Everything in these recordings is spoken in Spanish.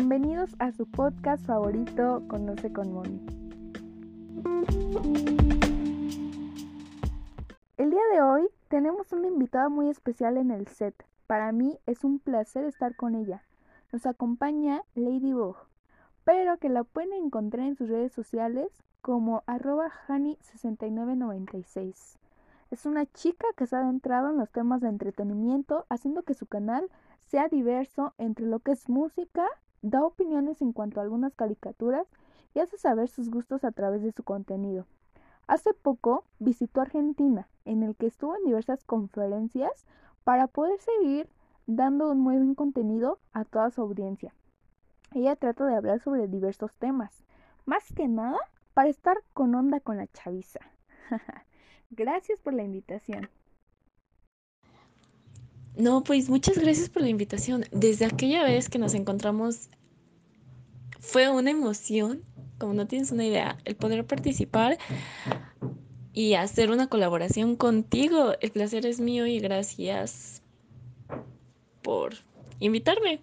Bienvenidos a su podcast favorito Conoce con Moni. El día de hoy tenemos una invitada muy especial en el set. Para mí es un placer estar con ella. Nos acompaña Ladybug, pero que la pueden encontrar en sus redes sociales como arroba hani6996. Es una chica que se ha adentrado en los temas de entretenimiento, haciendo que su canal sea diverso entre lo que es música, da opiniones en cuanto a algunas caricaturas y hace saber sus gustos a través de su contenido. Hace poco visitó Argentina, en el que estuvo en diversas conferencias para poder seguir dando un muy buen contenido a toda su audiencia. Ella trata de hablar sobre diversos temas, más que nada para estar con onda con la chaviza. Gracias por la invitación. No, pues muchas gracias por la invitación. Desde aquella vez que nos encontramos fue una emoción, como no tienes una idea, el poder participar y hacer una colaboración contigo. El placer es mío y gracias por invitarme.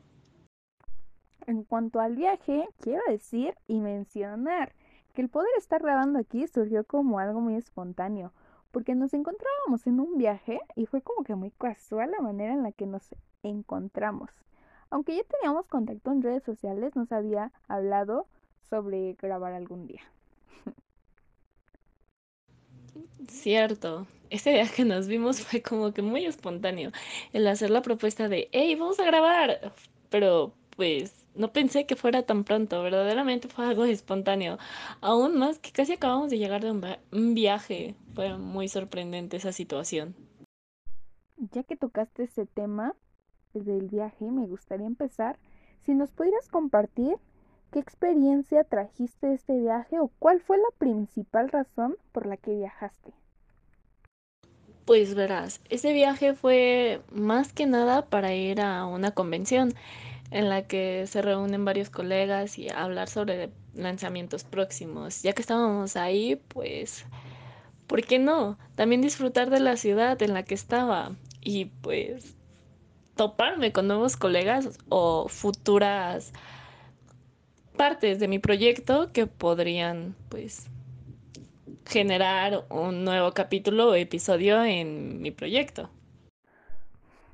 En cuanto al viaje, quiero decir y mencionar que el poder estar grabando aquí surgió como algo muy espontáneo porque nos encontrábamos en un viaje y fue como que muy casual la manera en la que nos encontramos. Aunque ya teníamos contacto en redes sociales, nos había hablado sobre grabar algún día. Cierto, ese día que nos vimos fue como que muy espontáneo. El hacer la propuesta de, hey, vamos a grabar. Pero pues no pensé que fuera tan pronto, verdaderamente fue algo espontáneo. Aún más que casi acabamos de llegar de un, viaje. Fue muy sorprendente esa situación. Ya que tocaste ese tema del viaje, me gustaría empezar. Si nos pudieras compartir qué experiencia trajiste de este viaje o cuál fue la principal razón por la que viajaste. Pues verás, ese viaje fue más que nada para ir a una convención en la que se reúnen varios colegas y hablar sobre lanzamientos próximos. Ya que estábamos ahí, pues, ¿por qué no? También disfrutar de la ciudad en la que estaba y pues toparme con nuevos colegas o futuras partes de mi proyecto que podrían pues generar un nuevo capítulo o episodio en mi proyecto.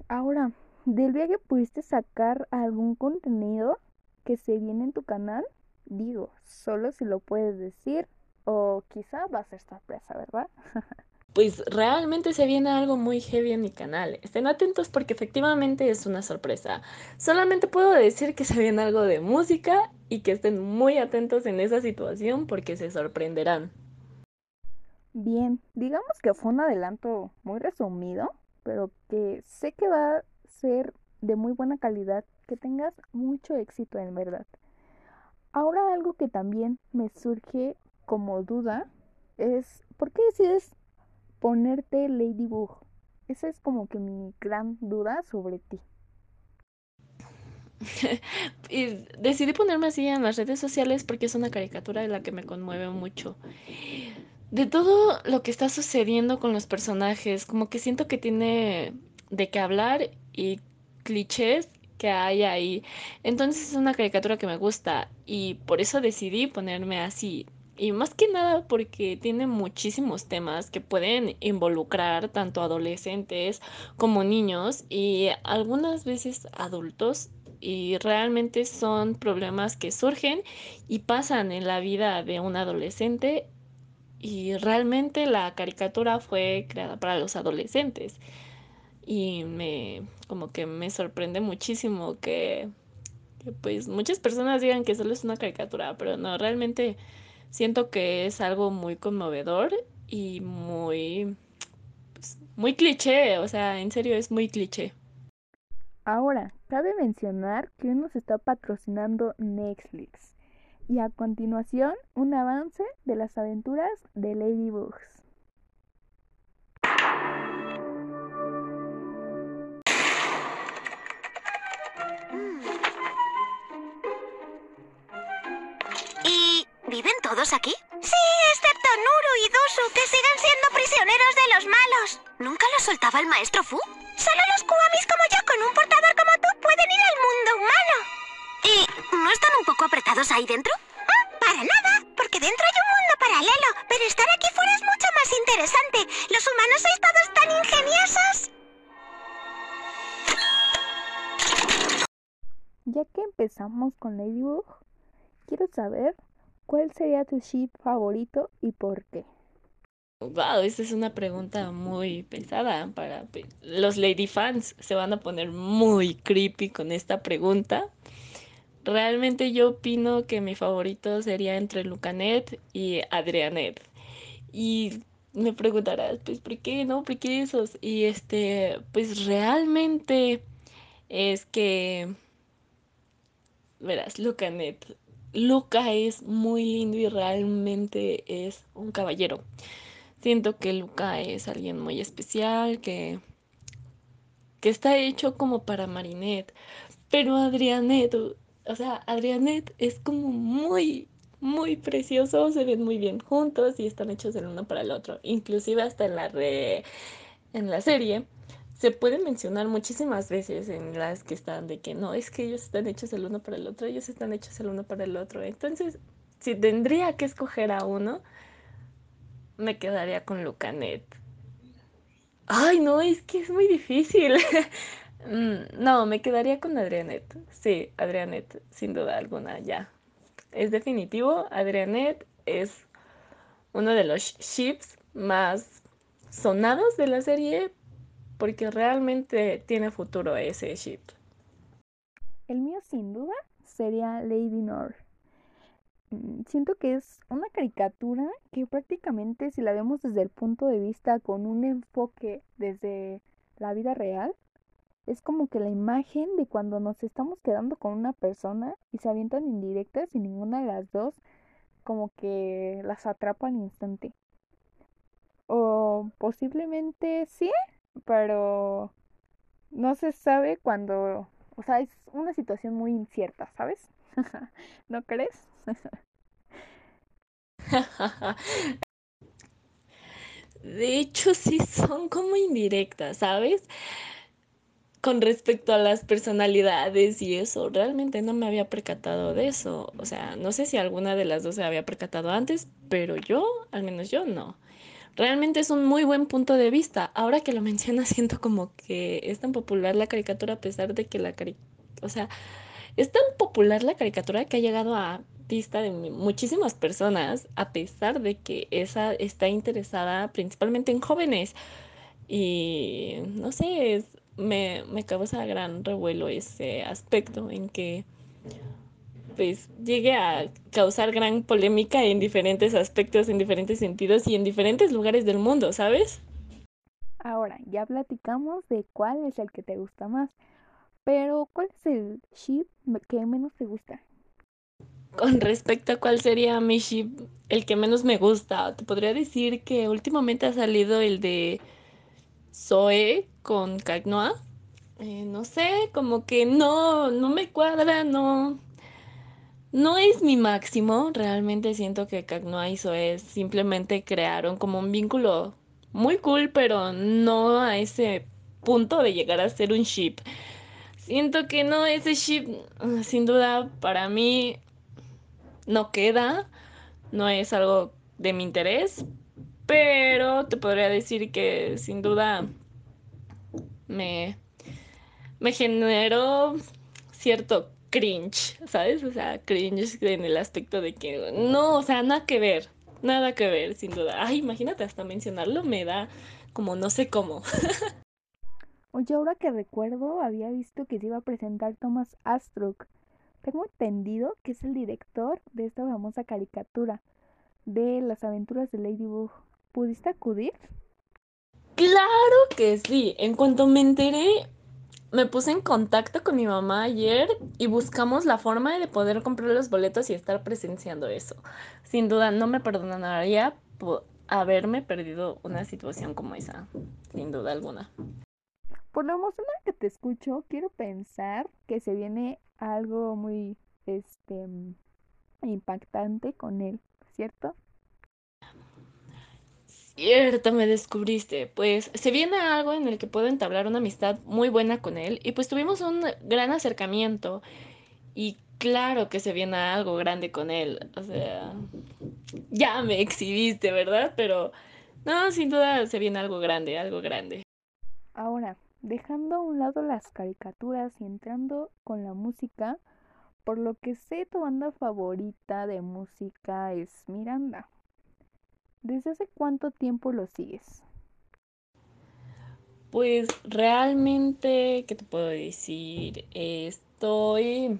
Ahora, ¿Del viaje pudiste sacar algún contenido que se viene en tu canal? Digo, solo si lo puedes decir o quizá va a ser sorpresa, ¿verdad? pues realmente se viene algo muy heavy en mi canal. Estén atentos porque efectivamente es una sorpresa. Solamente puedo decir que se viene algo de música y que estén muy atentos en esa situación porque se sorprenderán. Bien, digamos que fue un adelanto muy resumido, pero que sé que va de muy buena calidad, que tengas mucho éxito en verdad. Ahora algo que también me surge como duda es, ¿por qué decides ponerte Ladybug? Esa es como que mi gran duda sobre ti. y decidí ponerme así en las redes sociales porque es una caricatura de la que me conmueve mucho. De todo lo que está sucediendo con los personajes, como que siento que tiene de qué hablar y clichés que hay ahí. Entonces es una caricatura que me gusta y por eso decidí ponerme así. Y más que nada porque tiene muchísimos temas que pueden involucrar tanto adolescentes como niños y algunas veces adultos y realmente son problemas que surgen y pasan en la vida de un adolescente y realmente la caricatura fue creada para los adolescentes y me como que me sorprende muchísimo que, pues muchas personas digan que solo es una caricatura, pero no, realmente siento que es algo muy conmovedor y muy pues, muy cliché, o sea, en serio es muy cliché. Ahora, cabe mencionar que hoy nos está patrocinando Netflix. Y a continuación, un avance de las aventuras de Ladybugs. Aquí? Sí, excepto Nuru y Dusu, que siguen siendo prisioneros de los malos. ¿Nunca los soltaba el maestro Fu? Solo los Kuamis como yo, con un portador como tú, pueden ir al mundo humano. ¿Y no están un poco apretados ahí dentro? Ah, para nada, porque dentro hay un mundo paralelo, pero estar aquí fuera es mucho más interesante. Los humanos sois todos tan ingeniosos. Ya que empezamos con Ladybug, quiero saber cuál sería tu ship favorito y por qué. Wow, esta es una pregunta muy pesada para los lady fans. Se van a poner muy creepy con esta pregunta. Realmente yo opino que mi favorito sería entre Lucanet y Adrianet. Y me preguntarás, pues, ¿por qué no? ¿Por qué esos? Y este, pues realmente es que, verás, Lucanet. Luca es muy lindo y realmente es un caballero. Siento que Luca es alguien muy especial, que, que está hecho como para Marinette. Pero Adrianet, o sea, Adrianet es como muy, muy precioso, se ven muy bien juntos y están hechos el uno para el otro. Inclusive hasta en la, re, en la serie se puede mencionar muchísimas veces en las que están de que no, es que ellos están hechos el uno para el otro, ellos están hechos el uno para el otro. Entonces, si tendría que escoger a uno, me quedaría con Lucanet. Ay, no, es que es muy difícil. Mm, no, me quedaría con Adrianet. Sí, Adrianet, sin duda alguna, ya. Es definitivo, Adrianet es uno de los ships más sonados de la serie porque realmente tiene futuro ese ship. El mío sin duda sería Lady North. Mm, siento que es una caricatura que prácticamente si la vemos desde el punto de vista con un enfoque desde la vida real, es como que la imagen de cuando nos estamos quedando con una persona y se avientan indirectas y ninguna de las dos como que las atrapa al instante. O posiblemente sí, pero no se sabe cuando, o sea, es una situación muy incierta, ¿sabes? ¿No crees? De hecho, sí son como indirectas, ¿sabes? Con respecto a las personalidades y eso, realmente no me había percatado de eso. O sea, no sé si alguna de las dos se había percatado antes, pero yo, al menos yo, no. Realmente es un muy buen punto de vista. Ahora que lo mencionas, siento como que es tan popular la caricatura a pesar de que la caricatura, o sea, es tan popular la caricatura que ha llegado a vista de muchísimas personas, a pesar de que esa está interesada principalmente en jóvenes. Y no sé, me, me causa gran revuelo ese aspecto en que pues llegue a causar gran polémica en diferentes aspectos, en diferentes sentidos y en diferentes lugares del mundo, ¿sabes? Ahora, ya platicamos de cuál es el que te gusta más, pero ¿cuál es el ship que menos te gusta? Con respecto a cuál sería mi ship el que menos me gusta, te podría decir que últimamente ha salido el de Zoe con Cagnoa. Eh, no sé, como que no, no me cuadra, no. No es mi máximo. Realmente siento que Cagnoa y Zoe simplemente crearon como un vínculo muy cool, pero no a ese punto de llegar a ser un ship. Siento que no, ese ship, sin duda, para mí no queda. No es algo de mi interés. Pero te podría decir que sin duda me, me generó cierto cringe, ¿sabes? O sea, cringe en el aspecto de que no, o sea, nada que ver, nada que ver, sin duda. Ay, imagínate, hasta mencionarlo me da como no sé cómo. Oye, ahora que recuerdo, había visto que se iba a presentar Thomas Astruck. Tengo entendido que es el director de esta famosa caricatura de las aventuras de Ladybug. ¿Pudiste acudir? Claro que sí. En cuanto me enteré, me puse en contacto con mi mamá ayer y buscamos la forma de poder comprar los boletos y estar presenciando eso. Sin duda, no me perdonaría por haberme perdido una situación como esa. Sin duda alguna. Por lo emocional que te escucho, quiero pensar que se viene algo muy este impactante con él, ¿cierto? Cierto, me descubriste. Pues se viene algo en el que puedo entablar una amistad muy buena con él y pues tuvimos un gran acercamiento. Y claro que se viene algo grande con él. O sea, ya me exhibiste, ¿verdad? Pero no, sin duda se viene algo grande, algo grande. Ahora, dejando a un lado las caricaturas y entrando con la música, por lo que sé, tu banda favorita de música es Miranda. ¿Desde hace cuánto tiempo lo sigues? Pues realmente, ¿qué te puedo decir? Estoy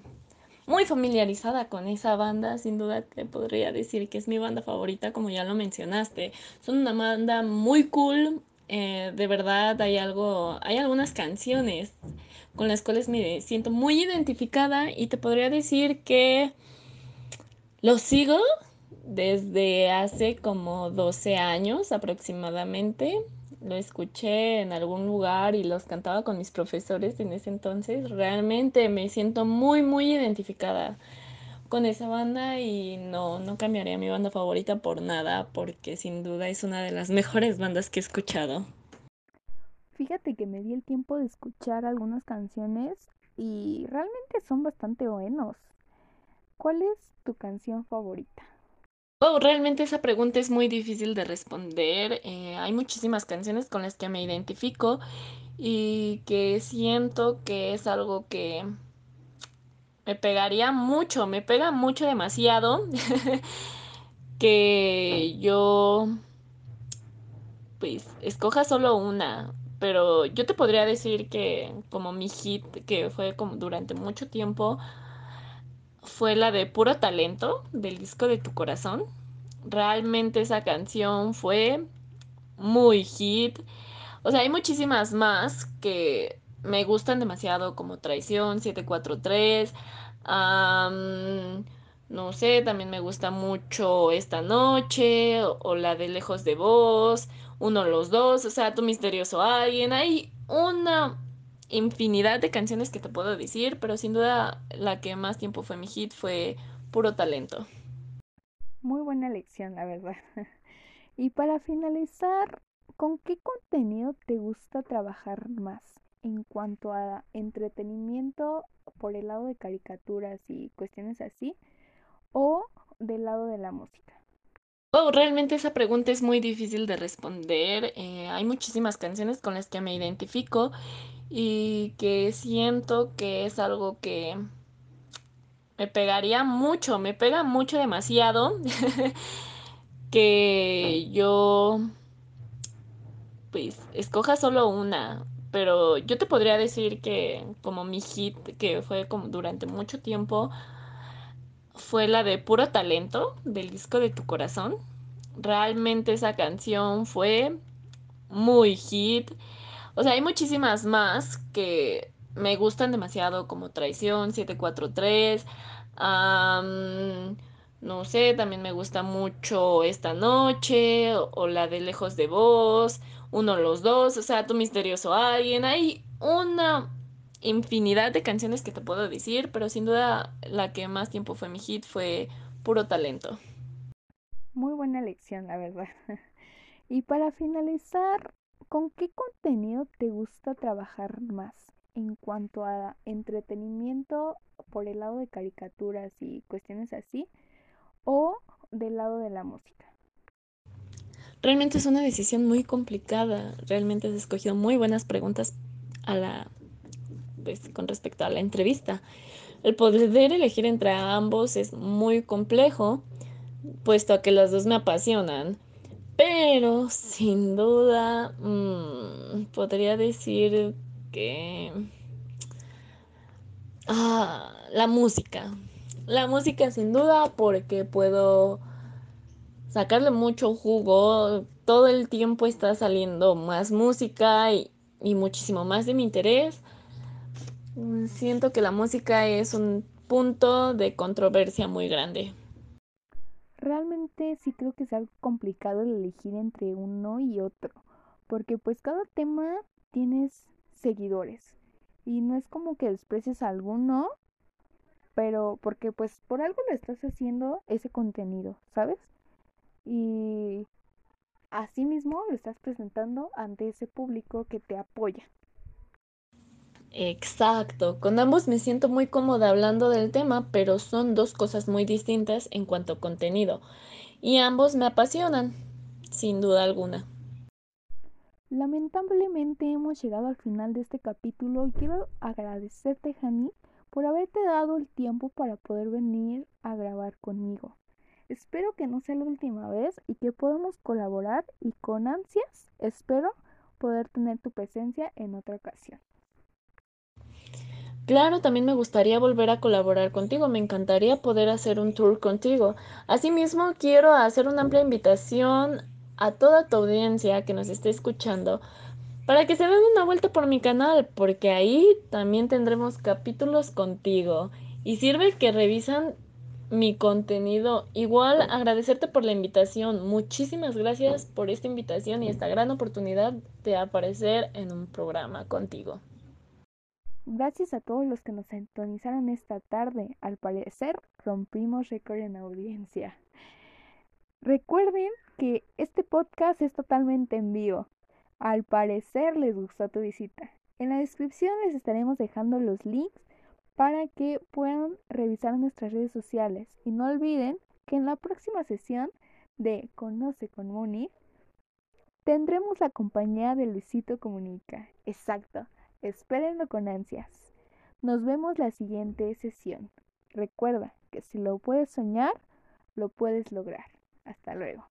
muy familiarizada con esa banda, sin duda te podría decir que es mi banda favorita, como ya lo mencionaste. Son una banda muy cool, eh, de verdad hay algo, hay algunas canciones con las cuales me siento muy identificada y te podría decir que los sigo desde hace como 12 años aproximadamente. Lo escuché en algún lugar y los cantaba con mis profesores en ese entonces. Realmente me siento muy, muy identificada con esa banda y no, no cambiaría mi banda favorita por nada porque sin duda es una de las mejores bandas que he escuchado. Fíjate que me di el tiempo de escuchar algunas canciones y realmente son bastante buenos. ¿Cuál es tu canción favorita? Oh, realmente esa pregunta es muy difícil de responder. Eh, hay muchísimas canciones con las que me identifico y que siento que es algo que me pegaría mucho, me pega mucho demasiado que yo pues escoja solo una. Pero yo te podría decir que como mi hit, que fue como durante mucho tiempo, fue la de Puro Talento del disco de Tu Corazón. Realmente esa canción fue muy hit. O sea, hay muchísimas más que me gustan demasiado, como Traición, 743. Um, no sé, también me gusta mucho Esta Noche o, o la de Lejos de Vos, uno los dos, o sea, Tu Misterioso Alguien. Hay una infinidad de canciones que te puedo decir, pero sin duda la que más tiempo fue mi hit fue Puro Talento. Muy buena elección, la verdad. y para finalizar, ¿con qué contenido te gusta trabajar más en cuanto a entretenimiento por el lado de caricaturas y cuestiones así o del lado de la música? Oh, realmente esa pregunta es muy difícil de responder. Eh, hay muchísimas canciones con las que me identifico y que siento que es algo que me pegaría mucho, me pega mucho demasiado que yo pues escoja solo una, pero yo te podría decir que como mi hit que fue como durante mucho tiempo fue la de Puro Talento del disco de Tu Corazón. Realmente esa canción fue muy hit. O sea, hay muchísimas más que me gustan demasiado, como Traición, 743. Um, no sé, también me gusta mucho Esta Noche o, o, la de Lejos de Vos, uno los dos, o sea, Tu Misterioso Alguien. Hay una infinidad de canciones que te puedo decir, pero sin duda la que más tiempo fue mi hit fue Puro Talento. Muy buena elección, la verdad. y para finalizar, ¿con qué contenido te gusta trabajar más en cuanto a entretenimiento por el lado de caricaturas y cuestiones así o del lado de la música? Realmente es una decisión muy complicada. Realmente has escogido muy buenas preguntas a la pues, con respecto a la entrevista. El poder elegir entre ambos es muy complejo, puesto a que los dos me apasionan. Pero sin duda mmm, podría decir que... Ah, la música. La música sin duda porque puedo sacarle mucho jugo. Todo el tiempo está saliendo más música y, y muchísimo más de mi interés. Siento que la música es un punto de controversia muy grande. Realmente sí creo que es algo complicado el elegir entre uno y otro, porque pues cada tema tienes seguidores y no es como que desprecies a alguno, pero porque pues por algo le estás haciendo ese contenido, ¿sabes? Y asimismo lo estás presentando ante ese público que te apoya. Exacto, con ambos me siento muy cómoda hablando del tema, pero son dos cosas muy distintas en cuanto a contenido, y ambos me apasionan, sin duda alguna. Lamentablemente hemos llegado al final de este capítulo y quiero agradecerte, Jani, por haberte dado el tiempo para poder venir a grabar conmigo. Espero que no sea la última vez y que podamos colaborar y con ansias espero poder tener tu presencia en otra ocasión. Claro, también me gustaría volver a colaborar contigo. Me encantaría poder hacer un tour contigo. Asimismo, quiero hacer una amplia invitación a toda tu audiencia que nos esté escuchando para que se den una vuelta por mi canal, porque ahí también tendremos capítulos contigo. Y sirve que revisan mi contenido. Igual agradecerte por la invitación. Muchísimas gracias por esta invitación y esta gran oportunidad de aparecer en un programa contigo. Gracias a todos los que nos sintonizaron esta tarde. Al parecer, rompimos récord en audiencia. Recuerden que este podcast es totalmente en vivo. Al parecer les gustó tu visita. En la descripción les estaremos dejando los links para que puedan revisar nuestras redes sociales. Y no olviden que en la próxima sesión de Conoce con Moni tendremos la compañía de Luisito Comunica. Exacto. Espérenlo con ansias. Nos vemos la siguiente sesión. Recuerda que si lo puedes soñar, lo puedes lograr. Hasta luego.